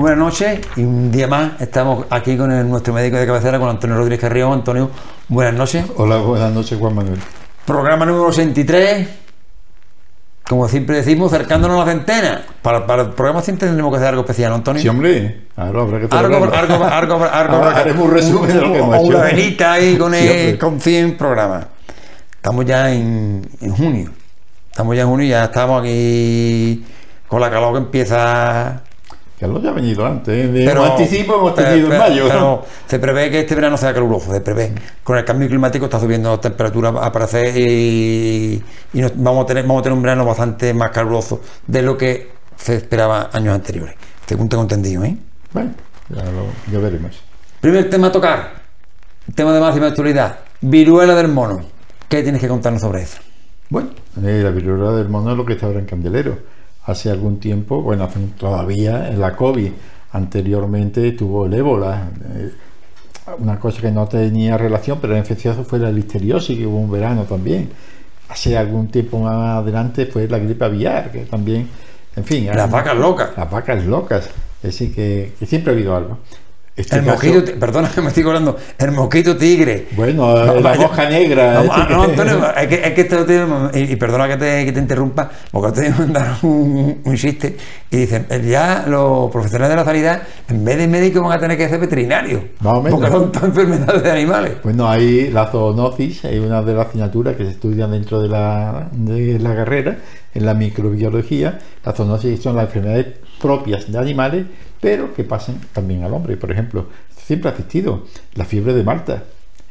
Muy buenas noches y un día más estamos aquí con el- nuestro médico de cabecera, con Antonio Rodríguez Carrión. Antonio, buenas noches. Hola, buenas noches, Juan Manuel. Programa número 63. Como siempre decimos, acercándonos a la centena. Para, para el programa 100 tendremos que hacer algo especial, ¿no, Antonio. Sí, hombre, ahora habrá que Algo, algo, algo, algo, haremos un resumen de lo que hemos hecho. Una velita ahí con, el- con 100 programas. Estamos ya en, en junio. Estamos ya en junio y ya estamos aquí con la calor que empieza. Carlos ya ha venido antes. ¿eh? De Pero- un anticipo hemos tenido pero- en mayo. pero se prevé que este verano sea caluroso, se prevé. Con el cambio climático está subiendo la temperatura a parecer y, y nos- vamos, a tener, vamos a tener un verano bastante más caluroso de lo que se esperaba años anteriores. Según tengo entendido, ¿eh? Bueno, ya, lo- ya veremos. Primer tema a tocar, tema de máxima actualidad, viruela del mono. ¿Qué tienes que contarnos sobre eso? Bueno, eh, la viruela del mono es lo que está ahora en Candelero. Hace algún tiempo, bueno, todavía en la COVID, anteriormente tuvo el ébola. eh, una cosa que no tenía relación, pero era infeccioso fue la listeriosis, que hubo un verano también. Hace algún tiempo más adelante fue la gripe aviar, que también, en fin. Las vacas locas. Las vacas locas. Es decir, que, que siempre ha habido algo. Este El caso- mosquito, perdona que me estoy acordando, el mosquito tigre. Bueno, No, la mosca negra. No, es decir no, que- Antonio, es que, es que esto te- y, y perdona que te, que te interrumpa, porque te mandaron un, un chiste y dicen, ya los profesionales de la sanidad, en vez de médicos van a tener que ser veterinarios, Más o menos. porque son enfermedades de animales. Bueno, hay la zoonosis, es una de las asignaturas que se estudian dentro de la, de la carrera, en la microbiología. La zoonosis son las enfermedades propias de animales, pero que pasan también al hombre. Por ejemplo, siempre ha existido la fiebre de Malta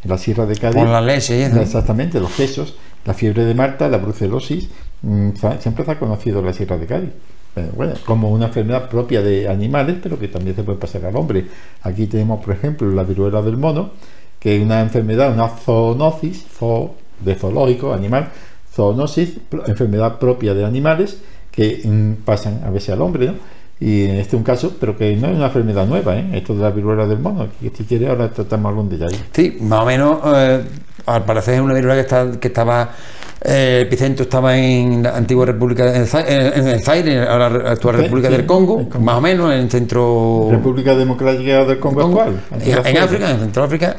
en la Sierra de Cádiz. Con la leche eso. Exactamente, los quesos, la fiebre de Malta, la brucelosis, mm, siempre se ha conocido en la Sierra de Cádiz. Eh, bueno, como una enfermedad propia de animales, pero que también se puede pasar al hombre. Aquí tenemos, por ejemplo, la viruela del mono, que es una enfermedad, una zoonosis, zoo, de zoológico, animal, zoonosis, enfermedad propia de animales, que mm, pasan a veces al hombre, ¿no? Y en este es un caso, pero que no es una enfermedad nueva, ¿eh? Esto de la viruela del mono, que si quiere ahora tratamos algún detalle. Sí, más o menos, eh, al parecer es una viruela que, está, que estaba, eh, el epicentro estaba en la antigua República, en, en el Zaire, ahora la actual Sí, República sí, del Congo, más o menos en el centro... República Democrática del Congo, Congo, actual. en. África, en Centro África,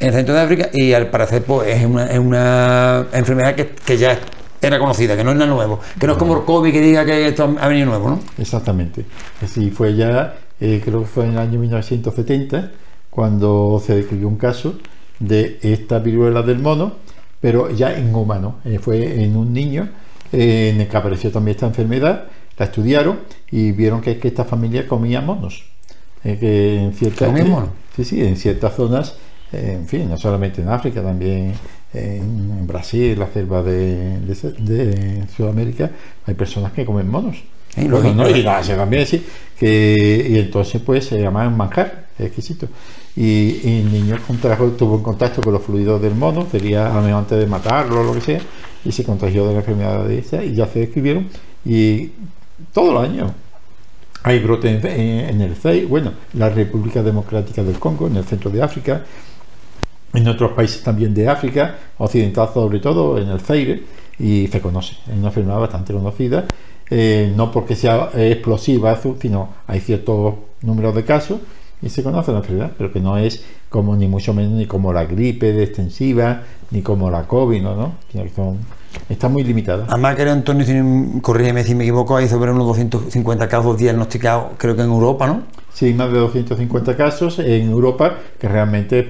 en el centro de África, y al parecer pues es una, es una enfermedad que, que ya era conocida, que no es nada nuevo, que no es como el COVID que diga que esto ha venido nuevo, ¿no? Exactamente. Así fue ya, eh, creo que fue en el año 1970, cuando se describió un caso de esta viruela del mono, pero ya en humano. Eh, fue en un niño eh, en el que apareció también esta enfermedad, la estudiaron y vieron que, que esta familia comía monos. Eh, que en ciertas, ¿Comía monos? Sí, sí, en ciertas zonas, en fin, no solamente en África, también en, en Brasil, la selva de, de- de Sudamérica, hay personas que comen monos. Lo Bueno, no, y en también, sí, que, y entonces pues se llama un manjar, es exquisito. Y, y el niño contrajo, tuvo en contacto con los fluidos del mono, sería a mejor antes de matarlo o lo que sea, y se contagió de la enfermedad de esa, y ya se describieron, y todos los años hay brotes en, en- en el CEI, bueno, la República Democrática del Congo, en el centro de África, en otros países también de África, occidental sobre todo, en el Zaire, y se conoce. Es una enfermedad bastante conocida, eh, no porque sea explosiva, sino hay ciertos números de casos y se conoce la enfermedad, pero que no es como ni mucho menos ni como la gripe de extensiva, ni como la COVID, ¿no? ¿no? Son- está muy limitada. Además, creo, Antonio, si, corrígeme si me equivoco, hay sobre unos 250 casos diagnosticados, creo que en Europa, ¿no? Sí, más de 250 casos en Europa, que realmente es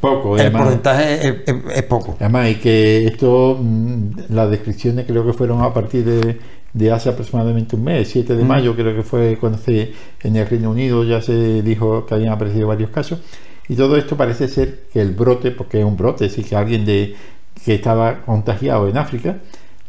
poco. El además- porcentaje es, es- es poco. Además, y que esto, mm, las descripciones creo que fueron a partir de, de hace aproximadamente un mes, 7 de Mm. mayo, creo que fue cuando se, en el Reino Unido ya se dijo que habían aparecido varios casos. Y todo esto parece ser que el brote, porque es un brote, es decir, que alguien de, que estaba contagiado en África,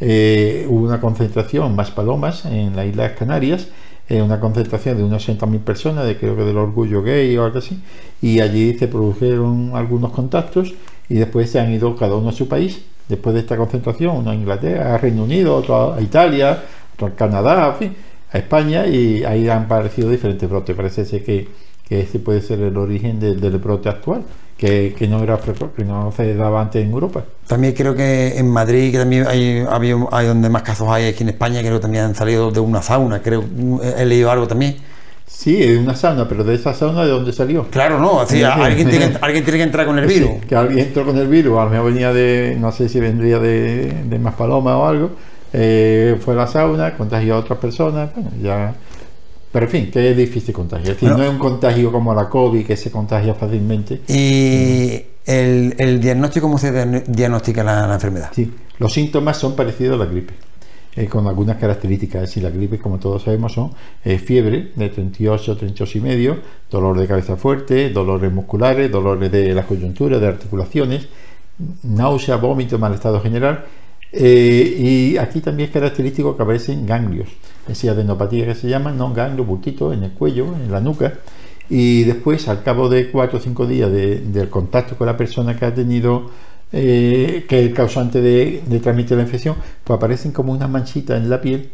eh, hubo una concentración más palomas en las Islas Canarias, eh, una concentración de unos 60.000 personas, de creo que del orgullo gay o algo así, y allí se produjeron algunos contactos y después se han ido cada uno a su país, después de esta concentración, uno a Inglaterra, a Reino Unido, otro a Italia, otro a Canadá, en fin, a España, y ahí han aparecido diferentes brotes. Parece ser que, que este puede ser el origen del, del brote actual, que, que no era que no se daba antes en Europa. También creo que en Madrid, que también hay, donde más casos hay aquí en España, creo que también han salido de una sauna, creo, he leído algo también, Sí, es una sauna, pero de esa sauna de dónde salió. Claro, no, así, Sí, sí. alguien, tiene, que- alguien tiene que entrar con el virus. Sí, que alguien entró con el virus, a lo mejor venía de, no sé si vendría de, de Maspaloma o algo, eh, fue a la sauna, contagió a otras personas, bueno, ya... Pero en fin, que es difícil contagiar. Es decir, Bueno. no es un contagio como la COVID, que se contagia fácilmente. Y el, el diagnóstico, ¿cómo se diagn- diagnostica la, la enfermedad? Sí, los síntomas son parecidos a la gripe, eh, con algunas características. Es decir, la gripe, como todos sabemos, son eh, fiebre de 38, 38 y medio, dolor de cabeza fuerte, dolores musculares, dolores de las coyunturas, de articulaciones, náusea, vómito, mal estado general. Eh, y aquí también es característico que aparecen ganglios, es decir, adenopatía que se llaman, no ganglios, bultitos en el cuello, en la nuca. Y después, al cabo de cuatro o cinco días de- del contacto con la persona que ha tenido eh, que es el causante de, transmitir la infección, pues aparecen como unas manchitas en la piel,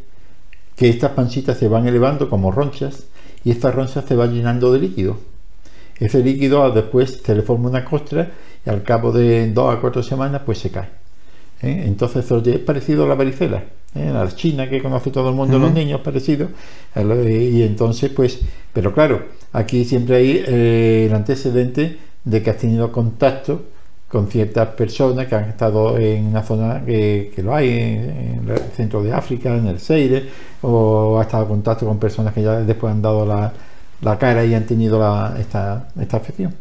que estas manchitas se van elevando como ronchas y estas ronchas se van llenando de líquido. Ese líquido después se le forma una costra y al cabo de dos a cuatro semanas pues se cae. ¿Eh? Entonces eso es parecido a la varicela, ¿eh? a la china que conoce todo el mundo, los niños, parecido. lo- Y entonces pues, pero claro, aquí siempre hay eh, el antecedente de que has tenido contacto con ciertas personas que han estado en una zona que, que lo hay, en, en el centro de África, en el Seire, o ha estado en contacto con personas que ya después han dado la, la cara y han tenido la- esta, esta afección.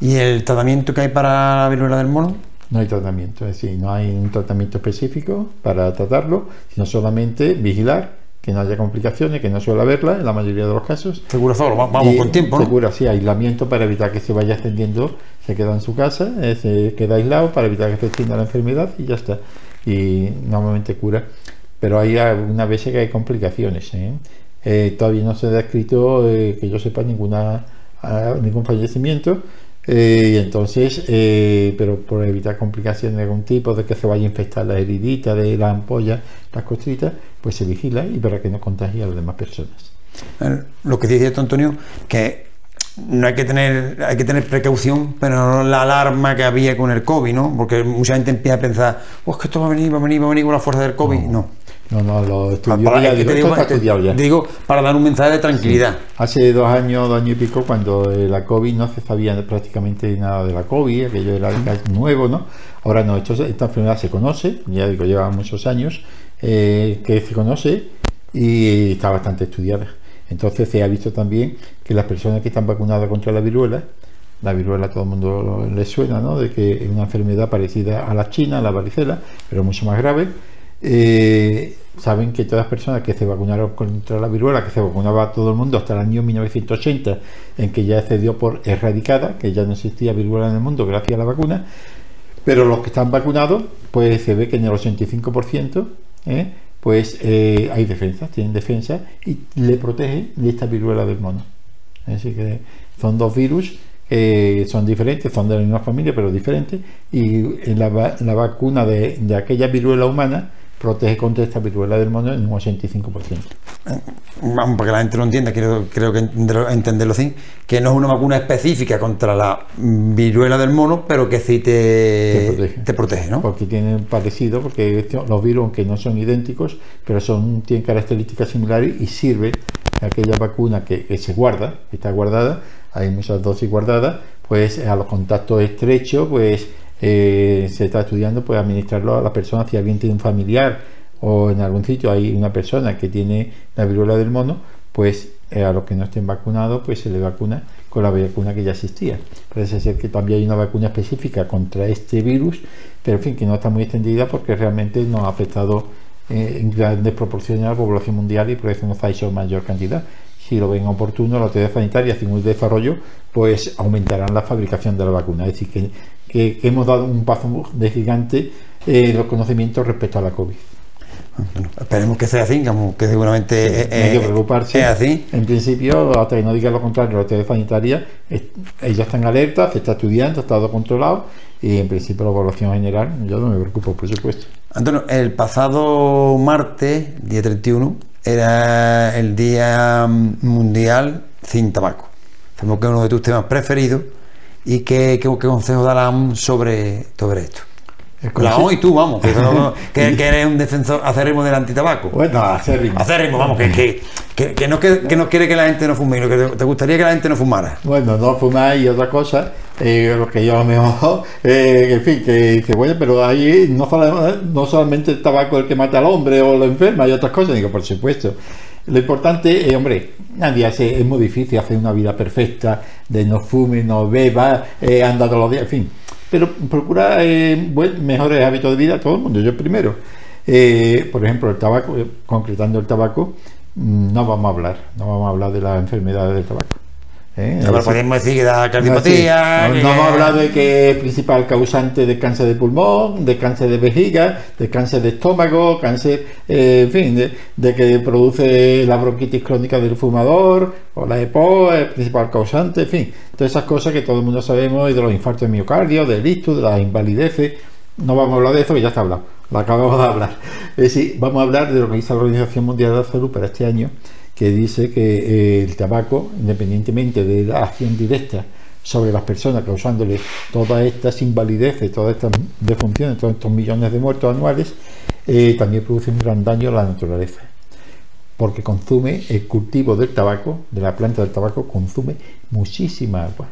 ¿Y el tratamiento que hay para la viruela del mono? No hay tratamiento, es decir, no hay un tratamiento específico para tratarlo, sino solamente vigilar que no haya complicaciones, que no suele haberla en la mayoría de los casos. Se cura solo, va- vamos Y con tiempo, ¿no? cura, sí, aislamiento para evitar que se vaya extendiendo, se queda en su casa, eh, se queda aislado para evitar que se extienda la enfermedad y ya está. Y normalmente cura. Pero hay algunas veces que hay complicaciones. ¿eh? Eh, todavía no se ha descrito, eh, que yo sepa, ninguna, ah, ningún fallecimiento. Eh, y entonces, eh, pero por evitar complicaciones de algún tipo, de que se vaya a infectar la heridita de la ampolla, las costritas, pues se vigila y para que no contagie a las demás personas. Eh, Lo que dice esto, Antonio, que no hay que tener, hay que tener precaución, pero no la alarma que había con el COVID, ¿no? Porque mucha gente empieza a pensar, pues que esto va a venir, va a venir, va a venir con la fuerza del COVID. No. No, no, los estudios Para- ya es digo, digo, está te- estudiado ya. te digo, para dar un mensaje de tranquilidad. Hace dos años, dos años y pico, cuando eh, la COVID no se sabía prácticamente nada de la COVID, aquello era casi nuevo, ¿no? Ahora no, esto, esta enfermedad se conoce, ya digo, lleva muchos años eh, que se conoce y está bastante estudiada. Entonces se ha visto también que las personas que están vacunadas contra la viruela, la viruela a todo el mundo le suena, ¿no? De que es una enfermedad parecida a la china, a la varicela, pero mucho más grave. Eh, saben que todas las personas que se vacunaron contra la viruela, que se vacunaba todo el mundo hasta el año 1980, en que ya se dio por erradicada, que ya no existía viruela en el mundo gracias a la vacuna, pero los que están vacunados, pues se ve que en el 85%, ¿eh? pues eh, hay defensa, tienen defensa y le protege de esta viruela del mono. Así que son dos virus que son diferentes, son de la misma familia, pero diferentes, y la, la vacuna de aquella viruela humana protege contra esta viruela del mono en un 85%. Vamos, para que la gente lo entienda, creo, creo que entenderlo, así, que no es una vacuna específica contra la viruela del mono, pero que sí te, Te protege. te protege, ¿no? porque tienen parecido, porque los virus, aunque no son idénticos, pero son, tienen características similares y sirve aquella vacuna que, que se guarda, que está guardada, hay muchas dosis guardadas, pues a los contactos estrechos, pues eh, se está estudiando pues administrarlo a la persona, si alguien tiene un familiar o en algún sitio hay una persona que tiene la viruela del mono, pues eh, a los que no estén vacunados, pues se le vacuna con la vacuna que ya existía. Parece ser que también hay una vacuna específica contra este virus, pero en fin, que no está muy extendida porque realmente no ha afectado eh, en grandes proporciones a la población mundial y por eso no se ha hecho mayor cantidad. Si lo ven oportuno, la autoridad sanitaria, sin un desarrollo, pues aumentarán la fabricación de la vacuna. Es decir, que, que- que hemos dado un paso de gigante en los conocimientos respecto a la COVID. Bueno, esperemos que sea así, que seguramente no hay que preocuparse. es así. En principio, hasta que no diga lo contrario, la autoridad sanitaria, es- ellos están alerta, se está estudiando, está todo controlado y en principio la población general, yo no me preocupo, por supuesto. Antonio, el pasado martes, día 31, era el Día Mundial sin Tabaco. Sabemos que es uno de tus temas preferidos y qué, qué, qué consejo darán sobre, sobre esto. La O y tú, vamos, que, no- que- que eres un defensor acérrimo del antitabaco. Bueno, acérrimo. Acérrimo, vamos, que, que, no, que, que no quiere que la gente no fume, que te, te gustaría que la gente no fumara. Bueno, no fumar y otra cosa, eh, lo que yo a lo mejor, eh, en fin, que dice, bueno, pero ahí no, no solamente el tabaco el que mata al hombre o lo enferma, hay otras cosas, digo, por supuesto. Lo importante, es, hombre, nadie hace, es muy difícil hacer una vida perfecta, de no fume, no beba, eh, anda todos los días, en fin. Pero procura eh, buen- mejores hábitos de vida todo el mundo, yo primero. Eh, por ejemplo, el tabaco, eh, concretando el tabaco, mm, no vamos a hablar, no vamos a hablar de las enfermedades del tabaco. ¿Eh? Eso- podríamos decir que da no, cardiopatía. sí. No, no hemos hablado de que es principal causante de cáncer de pulmón, de cáncer de vejiga, de cáncer de estómago, cáncer, eh, en fin, de, de que produce la bronquitis crónica del fumador, o la EPO, es principal causante, en fin, todas esas cosas que todo el mundo sabemos, y de los infartos de miocardio, del ictus, de las invalideces. No vamos a hablar de eso, que ya está hablado, lo acabamos de hablar. Es decir, vamos a hablar de lo que dice la Organización Mundial de la Salud para este año, que dice que eh, el tabaco, independientemente de la acción directa sobre las personas, causándole todas estas invalideces, todas estas defunciones, todos estos millones de muertos anuales, eh, también produce un gran daño a la naturaleza. Porque consume el cultivo del tabaco, de la planta del tabaco, consume muchísima agua,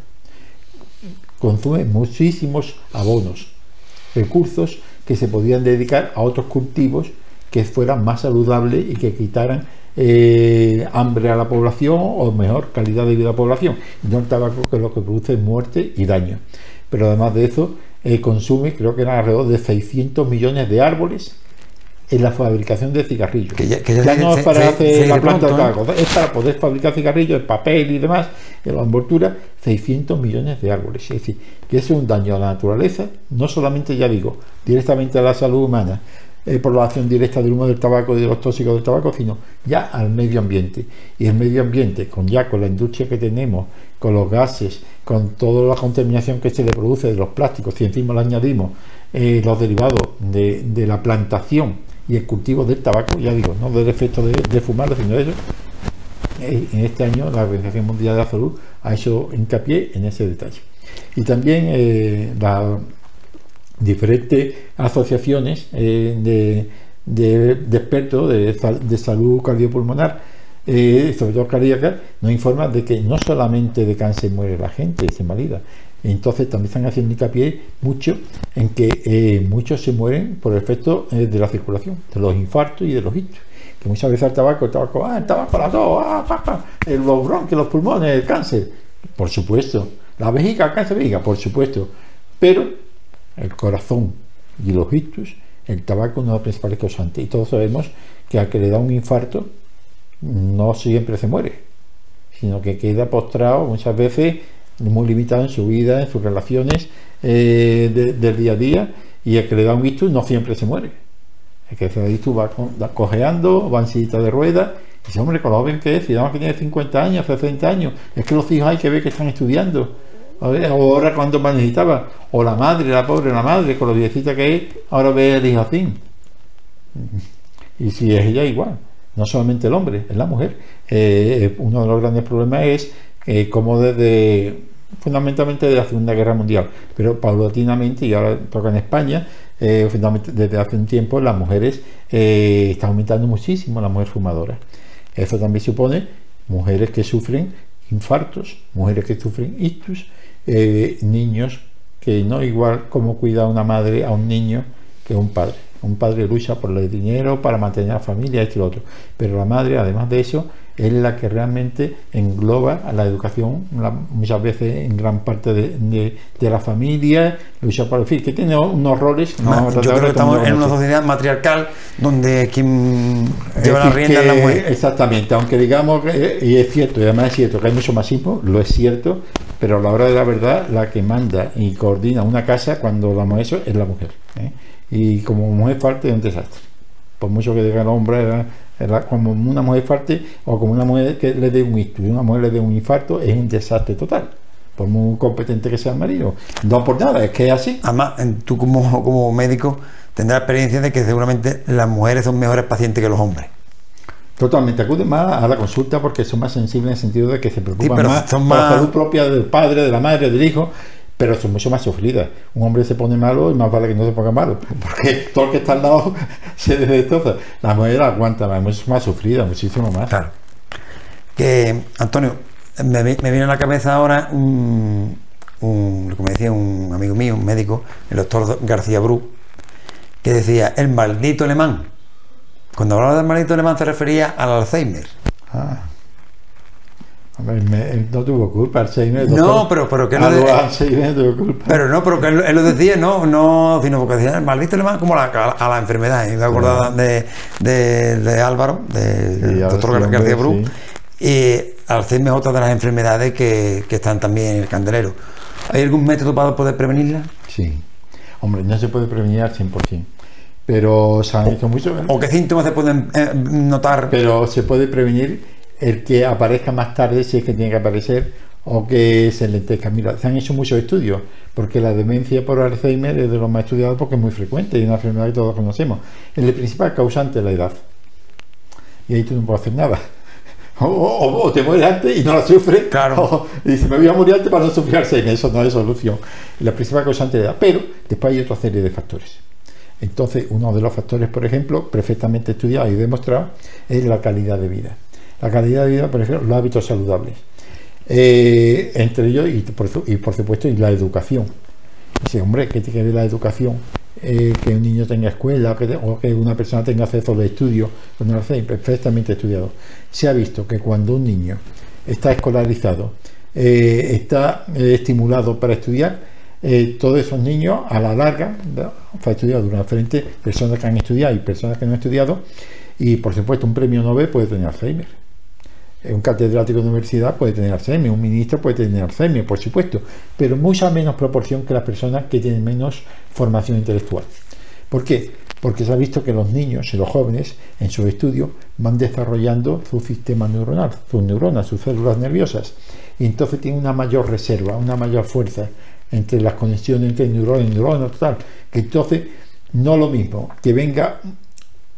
consume muchísimos abonos, recursos que se podían dedicar a otros cultivos que fueran más saludables y que quitaran eh, hambre a la población o mejor calidad de vida a la población. Y no el tabaco que lo que produce es muerte y daño. Pero además de eso, eh, consume, creo que eran alrededor de 600 millones de árboles en la fabricación de cigarrillos. Que ya- que ya se- no es para se- hacer se la planta de pronto, ¿eh? tabaco, es para poder fabricar cigarrillos, el papel y demás, en la envoltura, 600 millones de árboles. Es decir, que es un daño a la naturaleza, no solamente, ya digo, directamente a la salud humana, eh, por la acción directa del humo del tabaco y de los tóxicos del tabaco, sino ya al medio ambiente. Y el medio ambiente, con ya con la industria que tenemos, con los gases, con toda la contaminación que se le produce de los plásticos, si encima le añadimos eh, los derivados de, de la plantación y el cultivo del tabaco, ya digo, no del efecto de, de fumarlo, sino de eso, eh, en este año la Organización Mundial de la Salud ha hecho hincapié en ese detalle. Y también las diferentes asociaciones eh, de, de- de expertos de, de salud cardiopulmonar, eh, sobre todo cardíaca, nos informan de que no solamente de cáncer muere la gente, se invalida. Entonces también están haciendo hincapié mucho en que eh, muchos se mueren por el efecto eh, de la circulación, de los infartos y de los ictus que muchas veces el tabaco, el tabaco, ah, el tabaco, la tos, ah, el- los bronquios, los pulmones, el cáncer, por supuesto, la vejiga, el cáncer de vejiga, por supuesto, pero el corazón y los ictus, el tabaco no es el principal causante, y todos sabemos que al que le da un infarto, no siempre se muere, sino que queda postrado muchas veces muy limitado en su vida, en sus relaciones eh, de- del día a día, y el que le da un ictus no siempre se muere. El que se da ictus va, va cojeando, va en sillita de ruedas, y dice, hombre, con lo joven que es, si que tiene 50 años, 60 años, es que los hijos hay que ver que están estudiando. Ahora cuando más necesitaba, o la madre, la pobre, la madre, con lo viejita que es, ahora ve el hijo así. Y si es ella igual, no solamente el hombre, es la mujer. Eh, uno de los grandes problemas es eh, cómo desde, fundamentalmente desde la Segunda Guerra Mundial, pero paulatinamente, y ahora toca en España, eh, desde hace un tiempo las mujeres eh, están aumentando muchísimo la mujer fumadora. Eso también supone mujeres que sufren infartos, mujeres que sufren ictus, eh, niños que no igual como cuida una madre a un niño que un padre. Un padre lucha por el dinero para mantener a la familia, esto y lo otro. Pero la madre, además de eso, es la que realmente engloba a la educación, la- muchas veces en gran parte de, de- de la familia, lucha por el fin, que tiene unos roles. no Yo creo que estamos en una sociedad matriarcal donde quien lleva la rienda es la mujer. Exactamente, aunque digamos, y es cierto, y además es cierto que hay mucho machismo, lo es cierto, pero a la hora de la verdad, la que manda y coordina una casa cuando de eso es la mujer. ¿eh? Y como mujer falte es un desastre. Por mucho que diga el hombre, ¿verdad? como una mujer falte o como una mujer que le dé un y una mujer le dé un infarto, es un desastre total. Por muy competente que sea el marido. No por nada, es que es así. Además, tú como, como médico tendrás experiencia de que seguramente las mujeres son mejores pacientes que los hombres. Totalmente, acuden más a la consulta porque son más sensibles en el sentido de que se preocupan más son por la salud propia del padre, de la madre, del hijo, pero son mucho más sufridas. Un hombre se pone malo y más vale que no se ponga malo, porque todo el que está al lado se destroza. La mujer aguanta, es mucho más sufrida, muchísimo más. Claro. Que, Antonio, me, me viene a la cabeza ahora un, un- como decía un amigo mío, un médico, el doctor García Bru, que decía, el maldito alemán. Cuando hablaba del maldito alemán se refería al Alzheimer. Ah. Hombre, me- él no tuvo culpa, Alzheimer. No, doctor. pero- pero que no de- lo- Alzheimer no tuvo culpa. Pero no, pero que él, él lo decía, no, no, sino porque decía, maldito alemán como a la, a la enfermedad. Y me acordaba de, de, de Álvaro, del Sí, ahora doctor sí, García Bru. sí. Y Alzheimer es otra de las enfermedades que, que están también en el candelero. ¿Hay algún método para poder prevenirla? Sí. Hombre, no se puede prevenir al 100%. Pero se han hecho mucho. ¿O qué síntomas se pueden eh, notar? Pero se puede prevenir el que aparezca más tarde, si es que tiene que aparecer, o que se lentezca. Mira, se han hecho muchos estudios, porque la demencia por Alzheimer es de los más estudiados porque es muy frecuente y es una enfermedad que todos conocemos. Es el principal causante de la edad. Y ahí tú no puedes hacer nada. O, o- o te mueres antes y no la sufres. Claro. O, y dices, me voy a morir antes para no sufrir Alzheimer. Eso no es solución. La principal causante de la edad. Pero después hay otra serie de factores. Entonces, uno de los factores, por ejemplo, perfectamente estudiado y demostrado, es la calidad de vida. La calidad de vida, ejemplo, los hábitos saludables. Eh, entre ellos, y por, supuesto, y la educación. Dice, hombre, ¿qué tiene que ver la educación? Eh, que un niño tenga escuela que o que una persona tenga acceso de estudio con Alzheimer, perfectamente estudiado. Se ha visto que cuando un niño está escolarizado, eh, está estimulado para estudiar, todos esos niños a la larga, ha estudiado durante diferentes personas que han estudiado y personas que no han estudiado, y por supuesto un premio Nobel puede tener Alzheimer. Un catedrático de universidad puede tener Alzheimer, un ministro puede tener Alzheimer, por supuesto, pero mucha menos proporción que las personas que tienen menos formación intelectual. ¿Por qué? Porque se ha visto que los niños y los jóvenes en sus estudios van desarrollando su sistema neuronal, sus neuronas, sus células nerviosas, y entonces tienen una mayor reserva, una mayor fuerza entre las conexiones entre neurona y neurona, total, que entonces no lo mismo que venga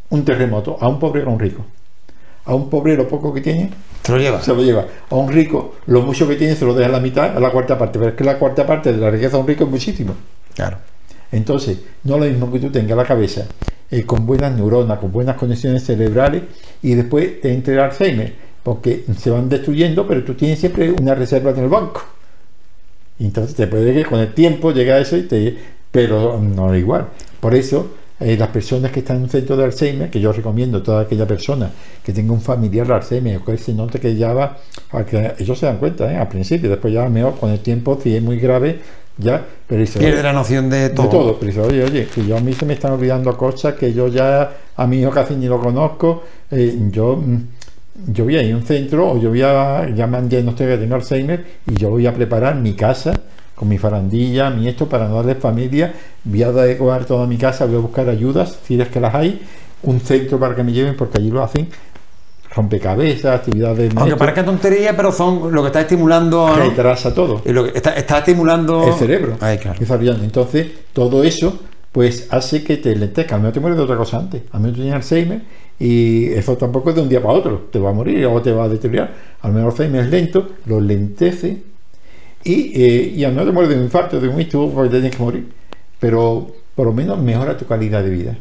un terremoto a un pobre o a un rico. A un pobre lo poco que tiene ¿Te lo llevas? se lo lleva. A un rico, lo mucho que tiene se lo deja a la mitad, a la cuarta parte. Pero es que la cuarta parte de la riqueza de un rico es muchísimo. Claro. Entonces, no lo mismo que tú tengas la cabeza eh, con buenas neuronas, con buenas conexiones cerebrales y después te entre el Alzheimer, porque se van destruyendo, pero tú tienes siempre una reserva en el banco. Entonces te puede que con el tiempo llega a eso y te. Pero no es igual. Por eso, eh, las personas que están en un centro de Alzheimer, que yo recomiendo a toda aquella persona que tenga un familiar de Alzheimer, o que se note que ya va, a que ellos se dan cuenta, ¿eh? al principio, después ya mejor con el tiempo, si es muy grave, ya, pero dice, Pierde la noción de todo. de todo, pero dice, oye, oye, que yo a mí se me están olvidando cosas que yo ya, a mi hijo casi ni lo conozco, eh, yo, mm, yo voy a ir a un centro o yo voy a, ya me han diagnosticado que tengo Alzheimer y yo voy a preparar mi casa con mi farandilla, mi esto, para no darle familia, voy a adecuar toda mi casa, voy a buscar ayudas, si es que las hay, un centro para que me lleven, porque allí lo hacen, rompecabezas, actividades... Aunque parezca tontería, pero son lo que está estimulando. ¿no? retrasa todo Y lo que está, está estimulando. el cerebro Ay, claro. Entonces, todo eso pues hace que te lentezca. Al menos te mueres de otra cosa antes. Al menos tienes Alzheimer y eso tampoco es de un día para otro. Te va a morir o te va a deteriorar. Al menos Alzheimer es lento, lo lentece y, eh, al menos te mueres de un infarto, de un esto, porque tienes que morir. Pero por lo menos mejora tu calidad de vida.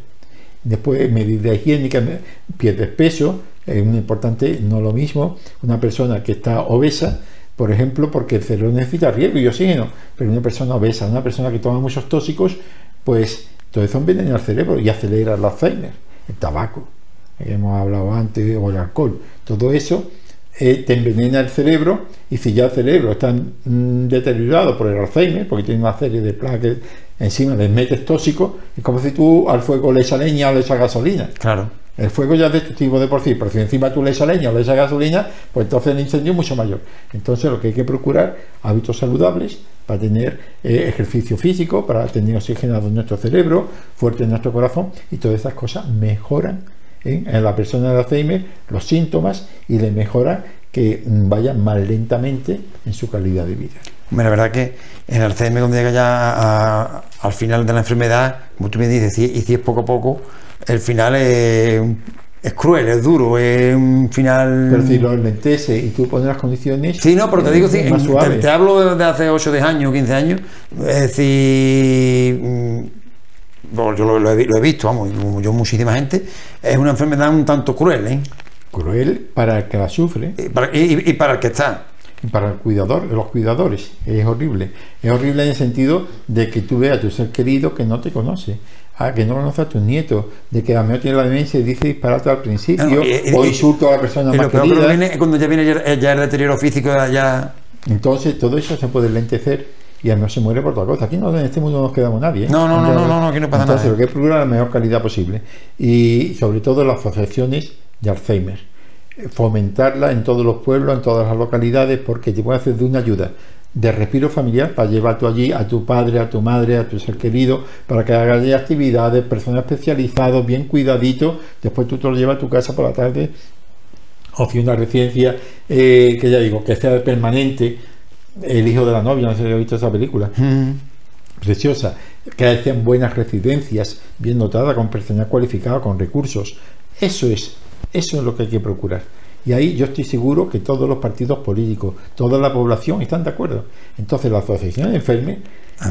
Después, medidas higiénicas, pierdes peso, es muy importante, no lo mismo, una persona que está obesa, por ejemplo, porque el cerebro necesita riesgo y oxígeno, pero una persona obesa, una persona que toma muchos tóxicos, pues todo eso envenena el cerebro y acelera el Alzheimer, el tabaco, que hemos hablado antes, o el alcohol, todo eso eh, te envenena el cerebro y si ya el cerebro está mm, deteriorado por el Alzheimer, porque tiene una serie de placas encima, le metes tóxico, es como si tú al fuego le echas leña o le echas gasolina. Claro. El fuego ya es destructivo de por sí, pero si encima tú le echas leña o le echas gasolina, pues entonces el incendio es mucho mayor. Entonces lo que hay que procurar, hábitos saludables, para tener eh, ejercicio físico, para tener oxigenado nuestro cerebro, fuerte en nuestro corazón, y todas esas cosas mejoran ¿eh? en la persona de Alzheimer los síntomas y le mejora que mm, vaya más lentamente en su calidad de vida. Hombre, la verdad que el Alzheimer cuando llega ya a- al final de la enfermedad, como tú me dices, si- y si es poco a poco, el final es cruel, es duro, es un final. Pero si lo lentece y tú pones las condiciones. Sí, no, pero te digo, sí, te, hablo de hace 8, 10 años, 15 años. Es decir, bueno, yo lo, lo he, lo he visto, vamos, yo, muchísima gente. Es una enfermedad un tanto cruel, ¿eh? Cruel para el que la sufre Y para, y- y para el que está. y para el cuidador, los cuidadores. Es horrible. Es horrible en el sentido de que tú veas a tu ser querido que no te conoce. a que no conoce a tus nietos, de que a lo mejor tiene la demencia y dice disparate al principio, No, y- o insulto a la persona más lo peor que querida. viene es cuando ya viene ya, ya el deterioro físico, ya. Entonces todo eso se puede lentecer y además se muere por otra cosa. Aquí no, en este mundo no nos quedamos nadie. ¿eh? No, no, no, no, no, no, aquí no pasa Entonces, nada. lo que hay que procurar la mejor calidad posible. Y sobre todo las asociaciones de Alzheimer. Eh, Fomentarla en todos los pueblos, en todas las localidades, porque te puede hacer de una ayuda de respiro familiar para llevar tú allí a tu padre, a tu madre, a tu ser querido, para que haga allí actividades, personas especializadas, bien cuidaditos. Después tú te lo llevas a tu casa por la tarde o si una residencia eh, que ya digo que sea permanente el hijo de la novia no sé si habéis visto esa película. Mm. preciosa. Que hacen buenas residencias bien dotadas con personal cualificado con recursos. Eso es eso es lo que hay que procurar. Y ahí yo estoy seguro que todos los partidos políticos toda la población están de acuerdo. Entonces la asociación de enfermes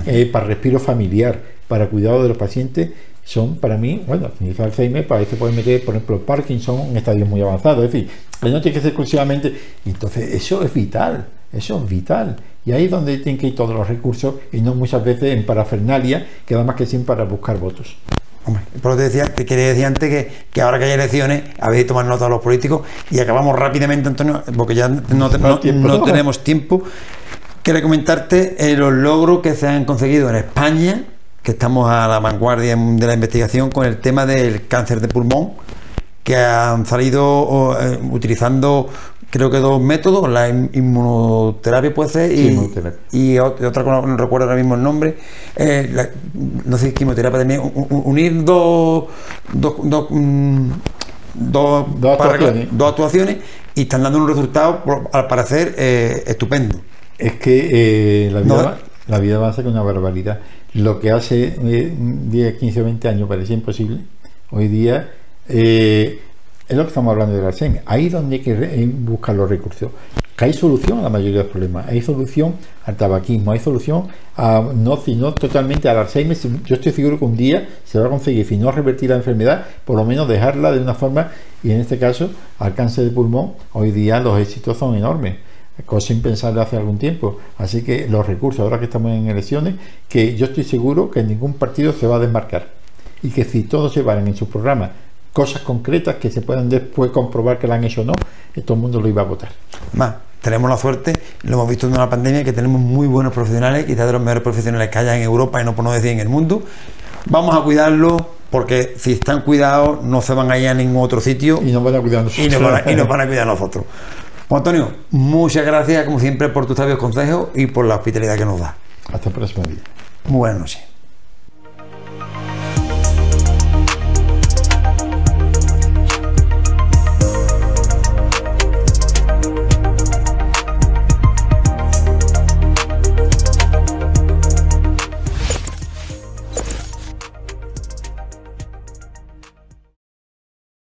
eh, para respiro familiar para cuidado de los pacientes son para mí, bueno, dice Alzheimer, para eso pueden meter, por ejemplo, Parkinson en estadios muy avanzados, es decir, que no tiene que ser exclusivamente, entonces eso es vital, eso es vital, y ahí es donde tienen que ir todos los recursos y no muchas veces en parafernalia, que da más que siempre para buscar votos. Hombre, por eso te decía, te quería decir antes que, que ahora que hay elecciones, habéis de tomar nota a los políticos y acabamos rápidamente, Antonio, porque ya no, te- No hay no- tiempo. no tenemos tiempo. Quiero comentarte eh, los logros que se han conseguido en España, que estamos a la vanguardia de la investigación con el tema del cáncer de pulmón, que han salido eh, utilizando creo que dos métodos, la in- inmunoterapia puede ser y, inmunoterapia. y ot- otra que no, no recuerdo ahora mismo el nombre, eh, la- no sé quimioterapia también, unir dos, dos, dos, mm, dos, Dos para- actuaciones. dos actuaciones y están dando un resultado, al parecer, eh, estupendo. Es que eh, la, vida, No. va- la vida avanza con una barbaridad. Lo que hace eh, 10, 15 o 20 años parecía imposible, hoy día eh, es lo que estamos hablando del Alzheimer. Ahí es donde hay que eh, buscar los recursos. Que hay solución a la mayoría de los problemas. Hay solución al tabaquismo, hay solución a no, no totalmente al Alzheimer. Yo estoy seguro que un día se va a conseguir, si no revertir la enfermedad, por lo menos dejarla de una forma, y en este caso, al cáncer de pulmón, hoy día los éxitos son enormes cosa impensable hace algún tiempo. Así que los recursos, ahora que estamos en elecciones, que yo estoy seguro que ningún partido se va a desmarcar. Y que si todos llevaran en sus programas cosas concretas que se puedan después comprobar que la han hecho o no, eh, todo el mundo lo iba a votar. Más, tenemos la suerte, lo hemos visto en una pandemia, que tenemos muy buenos profesionales, quizás de los mejores profesionales que haya en Europa y no por no decir en el mundo. Vamos a cuidarlos porque si están cuidados no se van a ir a ningún otro sitio Y nos van a cuidar y nos van a, y nos van a cuidar a nosotros. Juan Antonio, muchas gracias como siempre por tus sabios consejos y por la hospitalidad que nos da. Hasta el próximo día. Muy buenas noches.